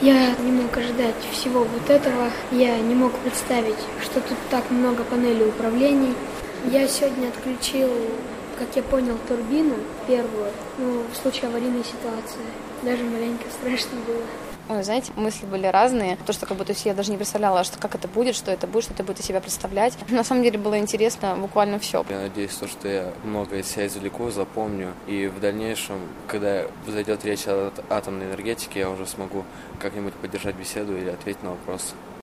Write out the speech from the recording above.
Я не мог ожидать всего вот этого. Я не мог представить, что тут так много панелей управлений. Я сегодня отключил, как я понял, турбину первую, ну, в случае аварийной ситуации. Даже маленько страшно было. Ой, знаете, мысли были разные. То, что как будто я даже не представляла, что как это будет, что это будет, что это будет из себя представлять. На самом деле было интересно буквально все. Я надеюсь, то, что я много из себя извлеку, запомню. И в дальнейшем, когда зайдет речь о атомной энергетике, я уже смогу как-нибудь поддержать беседу или ответить на вопросы.